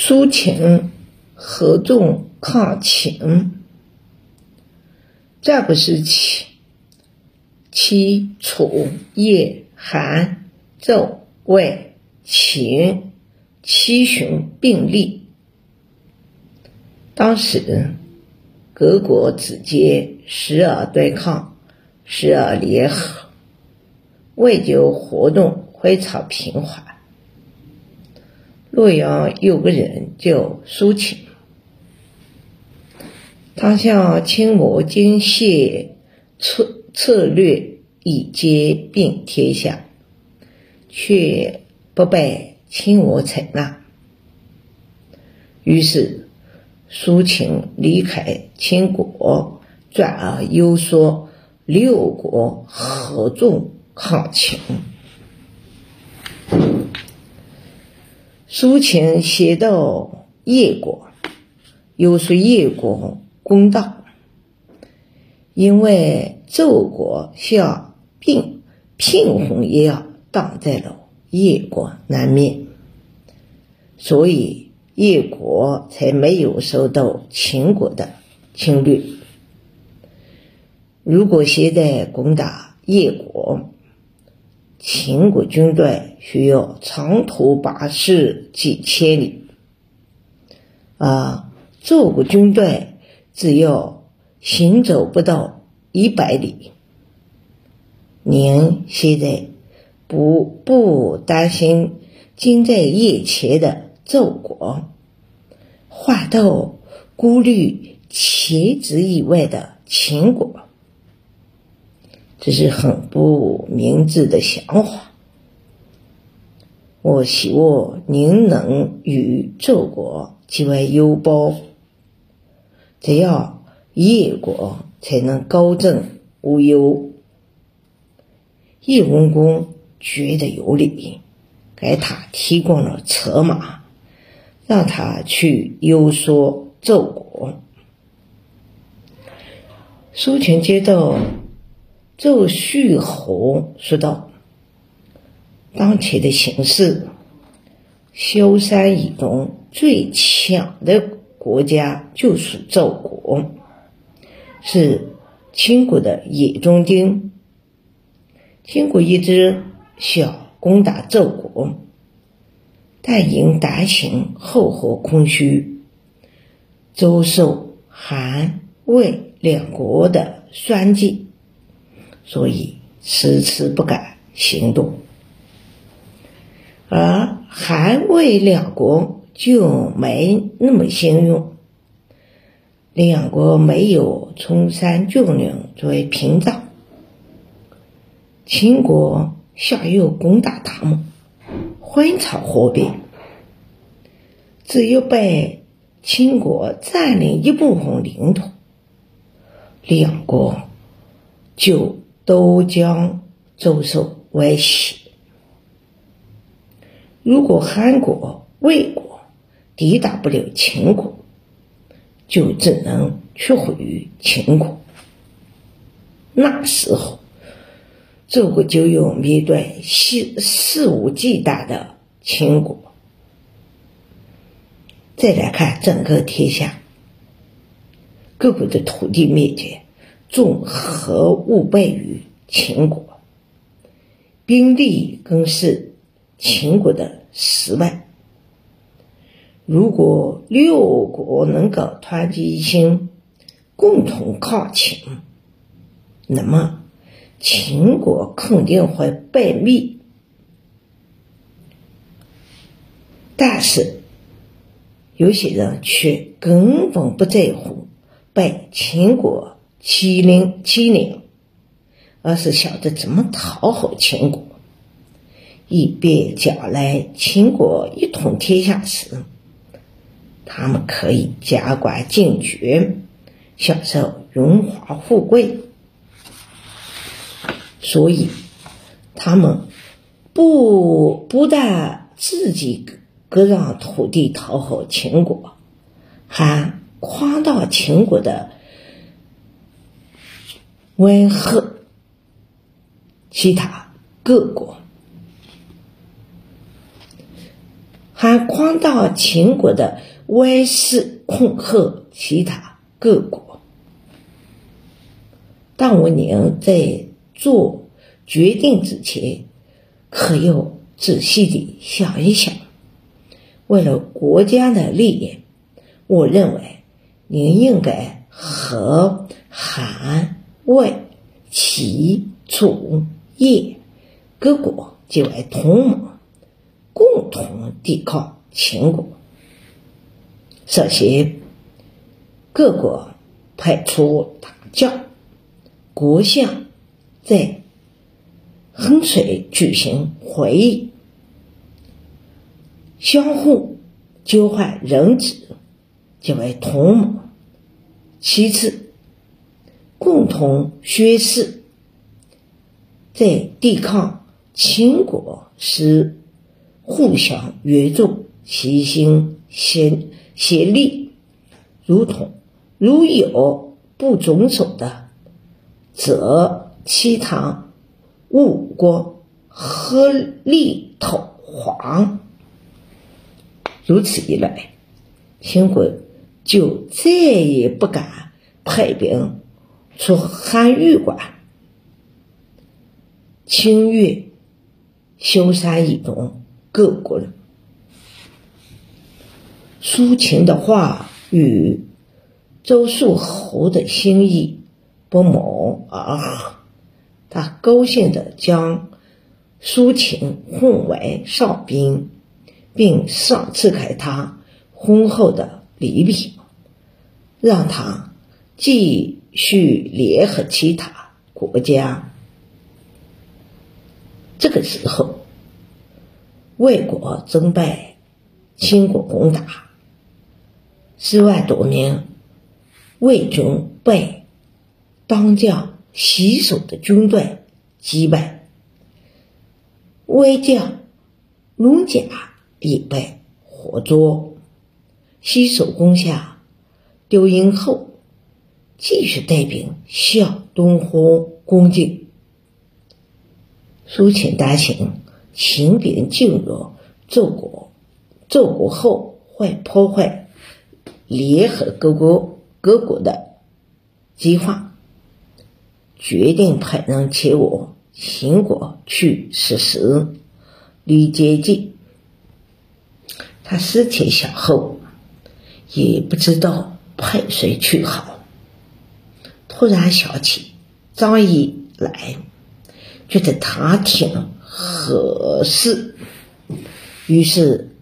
苏秦合纵抗秦。战国时期，齐、楚、叶、韩、赵、魏、秦七雄并立。当时各国之间时而对抗，时而联合，外交活动非常频繁。洛阳有个人叫苏秦，他向秦国进献策策略以兼并天下，却不被秦国采纳。于是苏秦离开秦国，转而游说六国合纵抗秦。苏秦先到叶国，又说叶国攻打，因为周国像病平衡一样挡在了叶国南面，所以叶国才没有受到秦国的侵略。如果现在攻打叶国，秦国军队需要长途跋涉几千里，啊赵国军队只要行走不到一百里。您现在不不担心近在眼前的赵国，反倒顾虑千子以外的秦国。这是很不明智的想法。我希望您能与赵国结为友邦，这样叶国才能高枕无忧。叶文公觉得有理，给他提供了车马，让他去游说赵国。苏秦接到。周旭侯说道：“当前的形势，萧山以东最强的国家就是赵国，是秦国的眼中钉。秦国一直想攻打赵国，但因担心后后空虚，周受韩魏两国的算计。”所以迟迟不敢行动，而韩魏两国就没那么幸运，两国没有崇山峻岭作为屏障，秦国想要攻打他们，非常方便，只有被秦国占领一部分领土，两国就。都将遭受威胁。如果韩国、魏国抵挡不了秦国，就只能屈服于秦国。那时候，赵国就要面对肆肆无忌惮的秦国。再来看整个天下，各国的土地面积。综合五倍于秦国，兵力更是秦国的十倍。如果六国能够团结一心，共同抗秦，那么秦国肯定会败灭。但是有些人却根本不在乎被秦国。欺凌欺凌，而是晓得怎么讨好秦国，以便将来秦国一统天下时，他们可以加官进爵，享受荣华富贵。所以，他们不不但自己割让土地讨好秦国，还夸大秦国的。威吓其他各国，还夸大秦国的威势，恐吓其他各国。但我宁在做决定之前，可要仔细的想一想。为了国家的利益，我认为您应该和韩、魏、齐、楚、燕各国结为同盟，共同抵抗秦国。首先，各国派出大将。国相在衡水举行会议，相互交换人质，结为同盟。其次，共同宣誓，在抵抗秦国时互相援助，齐心协协力，如同如有不遵守的。则其他五国合力讨黄，如此一来，秦国就再也不敢派兵出汉玉关、侵略萧山以东各国人。苏秦的话与周肃侯的心意。不谋而合，他高兴地将苏秦奉为上宾，并赏赐给他丰厚的礼品，让他继续联合其他国家。这个时候，魏国正被，秦国攻打，十万多名魏军被。当将洗手的军队击败，魏将龙甲也被活捉。洗手攻下丢营后，继续带兵向东河攻进。苏秦大秦秦兵进入赵国，赵国后会破坏联合各国各国的计划。决定派人前往秦国去实施离间计。他思前想后，也不知道派谁去好。突然想起张仪来，觉得他挺合适，于是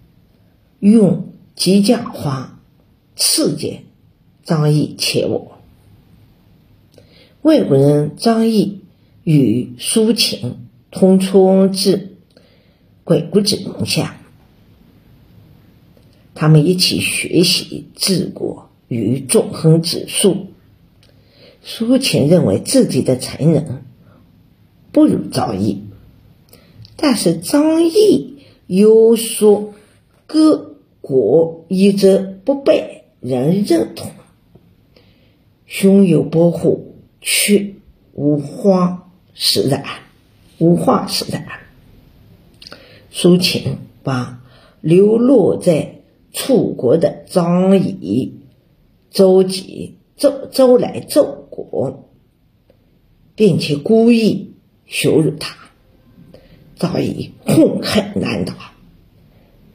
用激将法刺激张仪前往。外国人张毅与苏秦同窗至鬼谷子门下，他们一起学习治国与纵横之术。苏秦认为自己的才能不如张毅，但是张毅又说各国一直不被人认同，胸有保护。却无话使然，无话使然。苏秦把流落在楚国的张仪召集周周来赵国，并且故意羞辱他。张仪痛恨难当，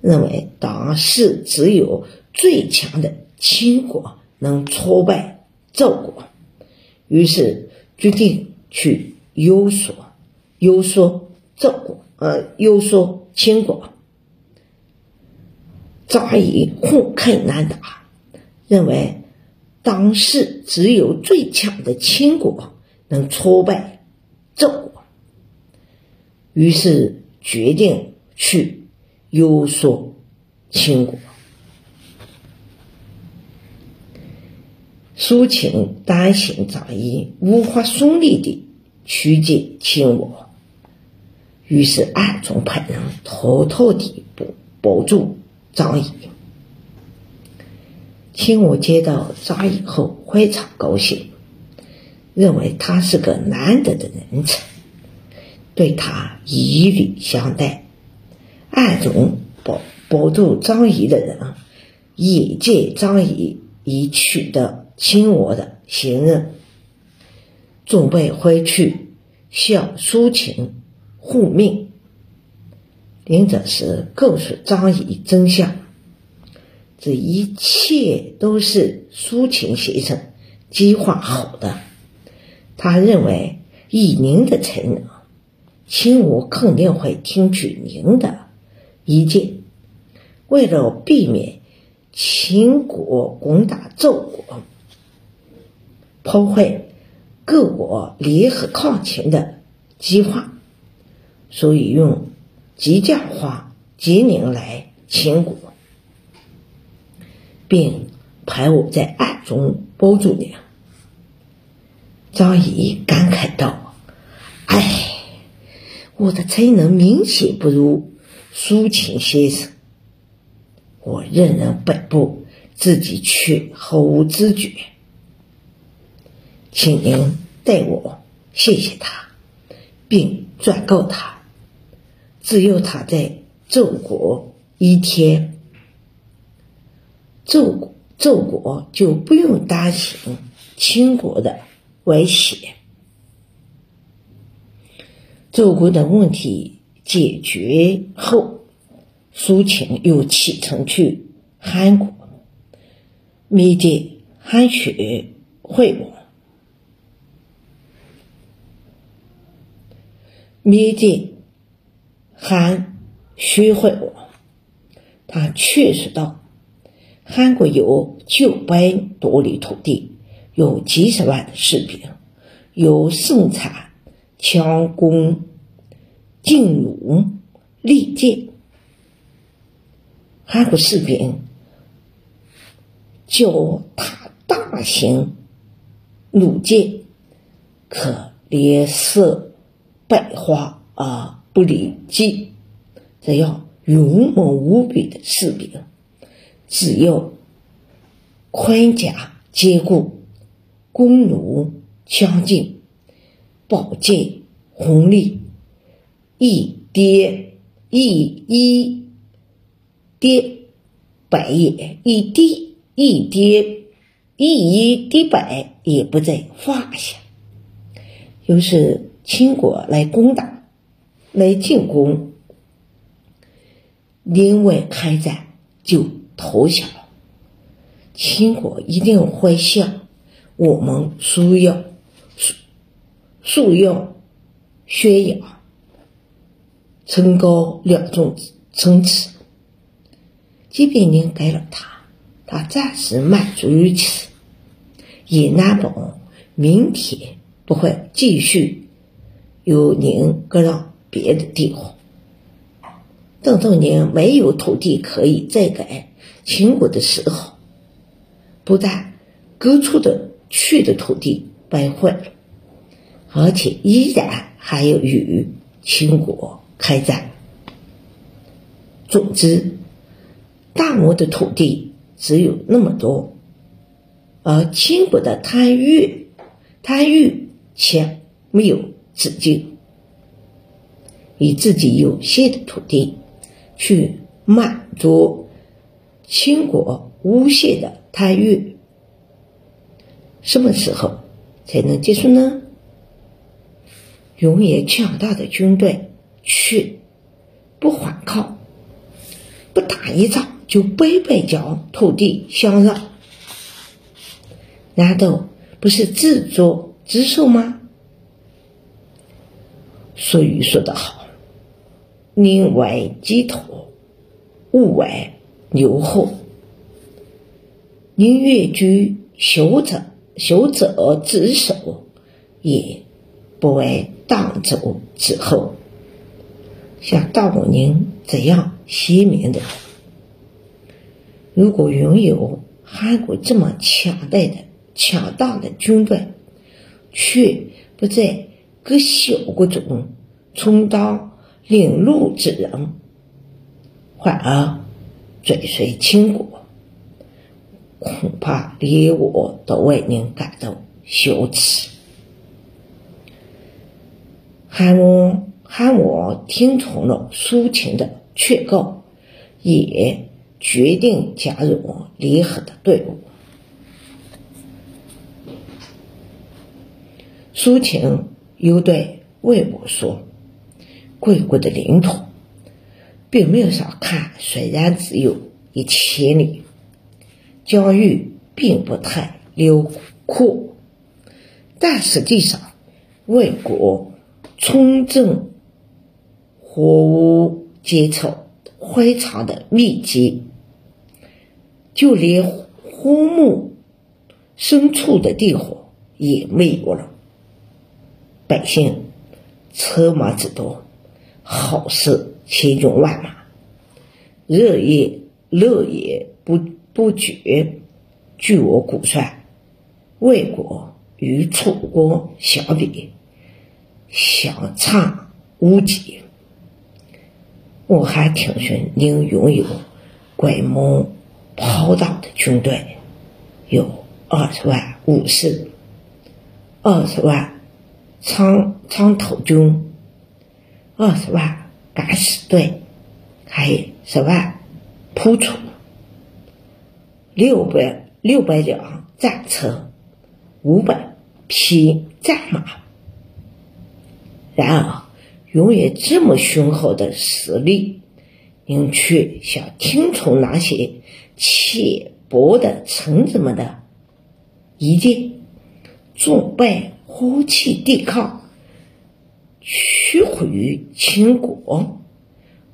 认为当时只有最强的秦国能挫败赵国。于是决定去游说，游说赵国，呃，游说秦国。张仪恨恨难打，认为当时只有最强的秦国能挫败赵国，于是决定去游说秦国。苏秦担心张仪无法顺利的驱进秦国，于是暗中派人偷偷地保保住张仪。秦武接到张仪后非常高兴，认为他是个难得的人才，对他以礼相待，暗中保保住张仪的人，也借张仪已取得秦国的信任，准备回去向苏秦护命。临走时告诉张仪真相，这一切都是苏秦先生计划好的。他认为以您的才能，秦国肯定会听取您的意见。为了避免秦国攻打赵国，破坏各国联合抗秦的计划，所以用。激将化吉宁来秦国，并派我在暗中保住你。张仪感慨道：“唉，我的才能明显不如苏秦先生，我任人摆布，自己却毫无知觉。请您代我谢谢他，并转告他。”只要他在赵国一天，赵国赵国就不用担心秦国的威胁。赵国的问题解决后，苏秦又启程去韩国，面见韩雪惠王，面见。韩徐惠王，他确实道：韩国有九百多里土地，有几十万的士兵，有生产强弓、劲弩、利剑。韩国士兵脚踏大型弩箭，可连射百花而！不离计，这样勇猛无比的士兵，只要盔甲坚固，弓弩强劲，宝剑锋利，一跌一一跌百也，一跌一跌一一跌百也不在话下。又是秦国来攻打。来进攻，另外开战就投降了。秦国一定会向我们输要、输输要宣扬，层高两种层次。即便您给了他，他暂时满足于此，也难保明天不会继续由您割让。别的地方，等到您没有土地可以再给秦国的时候，不但割出的去的土地败坏了，而且依然还要与秦国开战。总之，大漠的土地只有那么多，而秦国的贪欲，贪欲却没有止境。以自己有限的土地去满足秦国无限的贪欲，什么时候才能结束呢？永远强大的军队却不反抗，不打一仗就白白将土地相让，难道不是自作自受吗？俗语说得好。宁为鸡头，勿为牛后。宁越居修者修者之首，也不为荡走之后。像大武宁这样贤明的，如果拥有韩国这么强大的强大的军队，却不在各小国中充当。领路之人，反而追随秦国，恐怕连我都为您感到羞耻。韩王韩王听从了苏秦的劝告，也决定加入联合的队伍。苏秦又对魏国说：“贵国的领土并没有少看，虽然只有一千里，疆域并不太辽阔，但实际上魏国村镇货物阶层非常的密集，就连荒木深处的地方也没有了。”百姓车马之多，好事千军万马，日夜乐也不不绝。据我估算，魏国与楚国相比，相差无几。我还听说您拥有规模庞大的军队，有二十万武士，二十万。长长头军二十万敢死队，还有十万仆从，六百六百辆战车，五百匹战马。然而，拥有这么雄厚的实力，您却想听从那些浅薄的臣子们的意见，准备？呼气抵抗，屈服于秦国。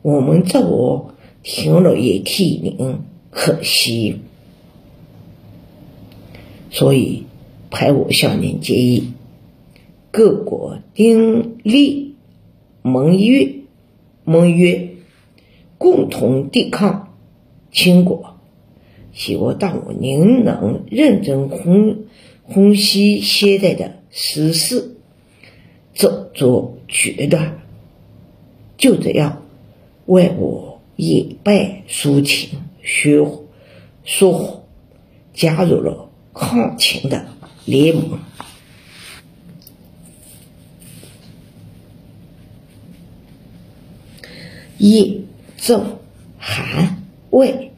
我们这听了也替您可惜，所以派我向您建议：各国订立盟约，盟约共同抵抗秦国。希望当您能认真分分析现在的。实事，做做决断，就这样为我一败苏秦，学说，加入了抗秦的联盟。叶、郑、韩、魏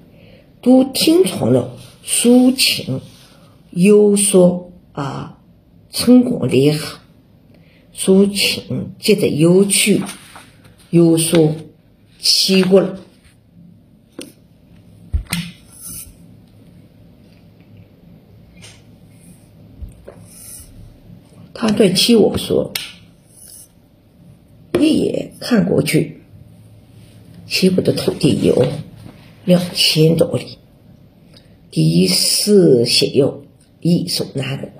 都听从了苏秦有说啊。成功联合，苏秦接着又去又说齐国了。他对齐国说：“一眼看过去，齐国的土地有两千多里，地势险要，易守难攻。”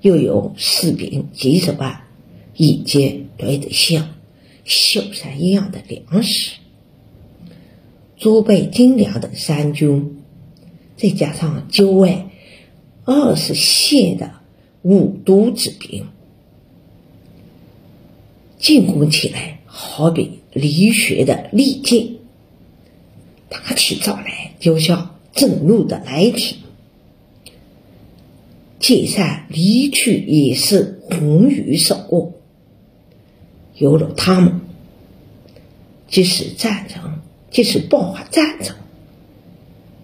又有士兵几十万，一肩堆得像小山一样的粮食，装备精良的三军，再加上九外二十县的五都之兵，进攻起来好比离雪的利剑，打起仗来就像震怒的雷霆。解散离去也是红雨守过，有了他们，即使战争，即使爆发战争，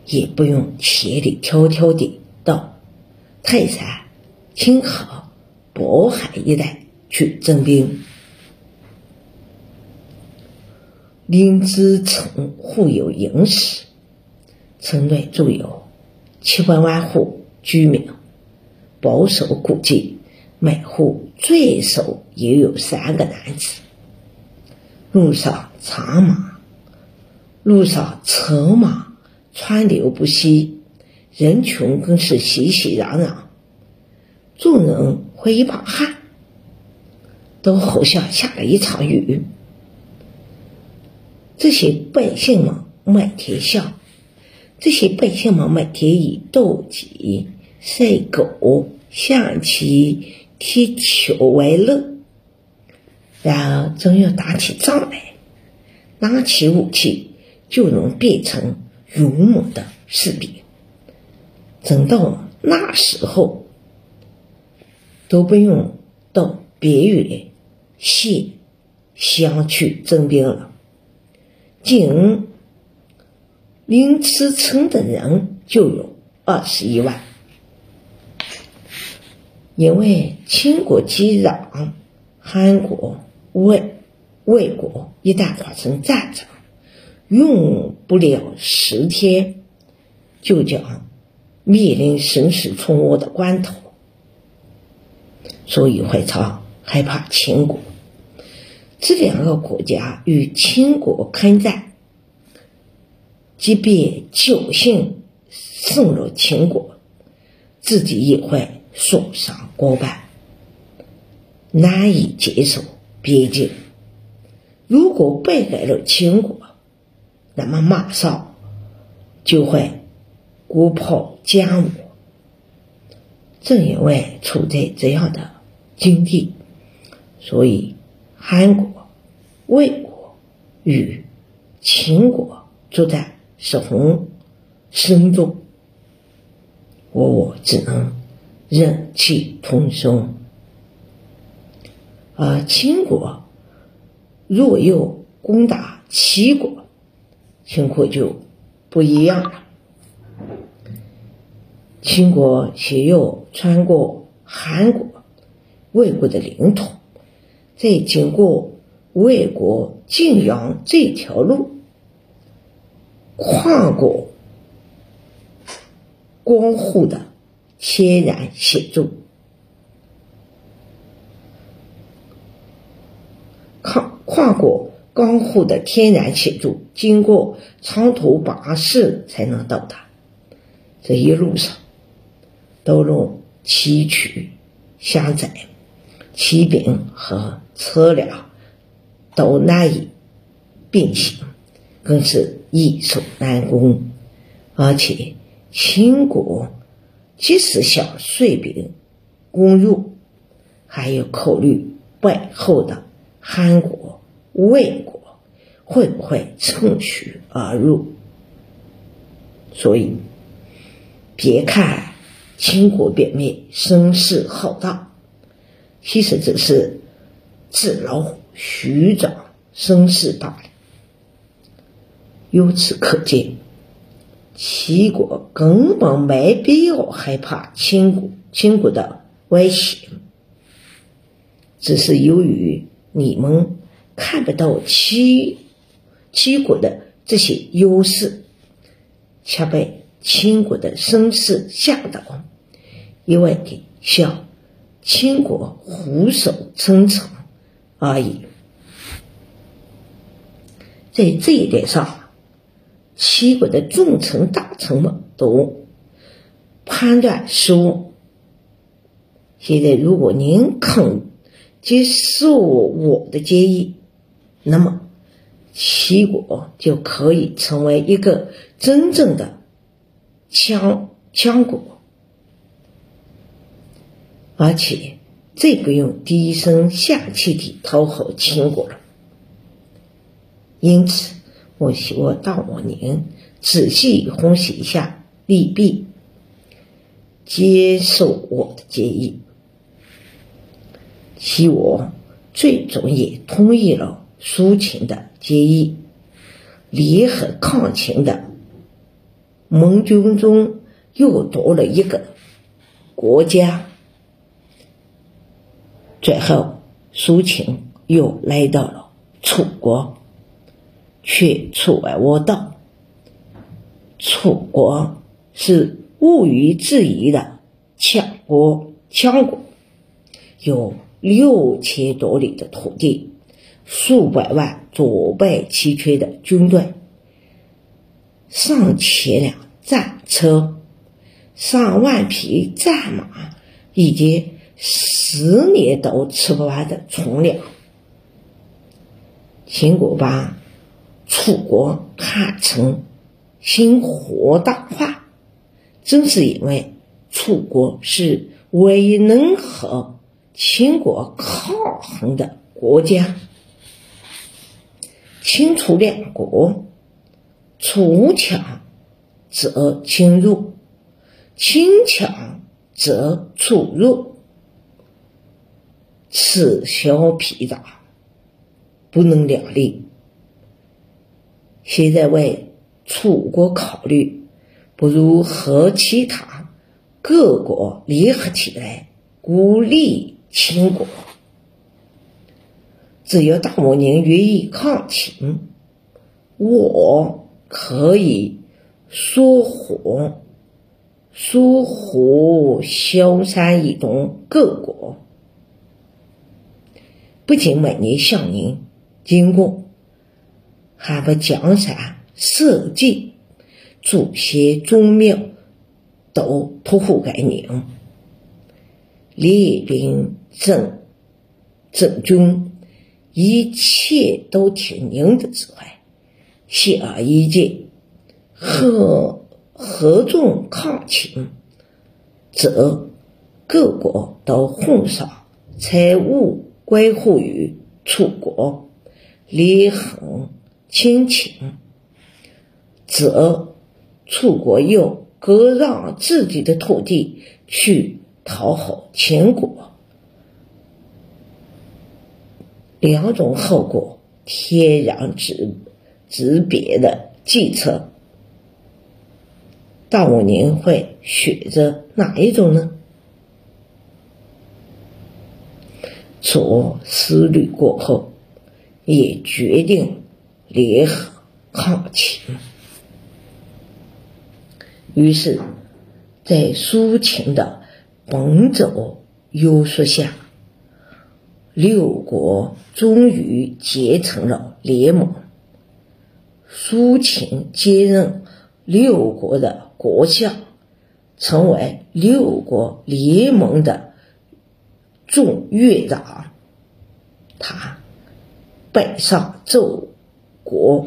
也不用千里迢迢的到泰山、青河、渤海一带去征兵。林子城户有营史，城内住有七百万户居民。保守估计，每户最少也有三个男子。路上长马，路上车马川流不息，人群更是熙熙攘攘。众人挥一把汗，都好像下了一场雨。这些百姓们每天笑，这些百姓们每天以斗鸡、赛狗。象棋、踢球为乐，然而总要打起仗来，拿起武器就能变成勇猛的士兵。等到那时候，都不用到别远县乡去征兵了，仅临池城的人就有二十一万。因为秦国击壤，韩国、魏、魏国一旦发生战争，用不了十天，就将面临生死存亡的关头，所以会常害怕秦国。这两个国家与秦国开战，即便侥幸胜了秦国，自己也会损伤过半，难以接受边境。如果败给了秦国，那么马上就会国破家亡。正因为处在这样的境地，所以韩国。魏国与秦国作战十分慎重，我我只能忍气吞声。而秦国若要攻打齐国，情况就不一样了。秦国先要穿过韩国、魏国的领土，再经过。魏国晋阳这条路，跨过光户的天然险阻，跨跨过高户的天然险阻，经过长途跋涉才能到达。这一路上，道路崎岖狭窄，骑兵和车辆。都难以并行，更是易守难攻。而且秦国即使想率兵攻入，还要考虑背后的韩国、魏国会不会趁虚而入。所以，别看秦国表面声势浩大，其实只是纸老虎。虚张声势罢了。由此可见，齐国根本没必要害怕秦国，秦国的威胁，只是由于你们看不到齐齐国的这些优势，却被秦国的声势吓到，一味的向秦国俯首称臣。而已，在这一点上，齐国的重臣大臣们都判断失误。现在，如果您肯接受我的建议，那么齐国就可以成为一个真正的强强国，而且。再不用低声下气地讨好秦国了。因此，我希望大王您仔细分析一下利弊，接受我的建议。齐王最终也同意了苏秦的建议，联合抗秦的盟军中又多了一个国家。最后，苏秦又来到了楚国，却出外我道。楚国是毋庸置疑的强国，强国有六千多里的土地，数百万装备齐全的军队，上千辆战车，上万匹战马，以及。十年都吃不完的存粮，秦国把楚国看成心火大化，正是因为楚国是唯一能和秦国抗衡的国家。秦楚两国，楚强则秦弱，秦强则楚弱。此消彼长，不能两立。现在为楚国考虑，不如和其他各国联合起来，孤立秦国。只要大王您愿意抗秦，我可以说和。疏忽萧山以东各国，不仅每年向您经过，还把江山社稷、祖先宗庙都托付给您。列兵征征军，一切都听您的指挥。显而易见，合。合纵抗秦，则各国都混上财物归附于楚国，连横亲秦，则楚国又割让自己的土地去讨好秦国，两种后果天壤之之别的计策。大王您会选择哪一种呢？楚思虑过后，也决定联合抗秦。于是，在苏秦的奔走约束下，六国终于结成了联盟。苏秦接任六国的。国相成为六国联盟的众院长，他北上奏国，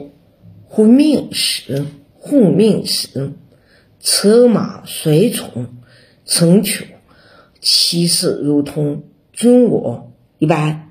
呼命使，护命使，车马随从，成群，气势如同军我一般。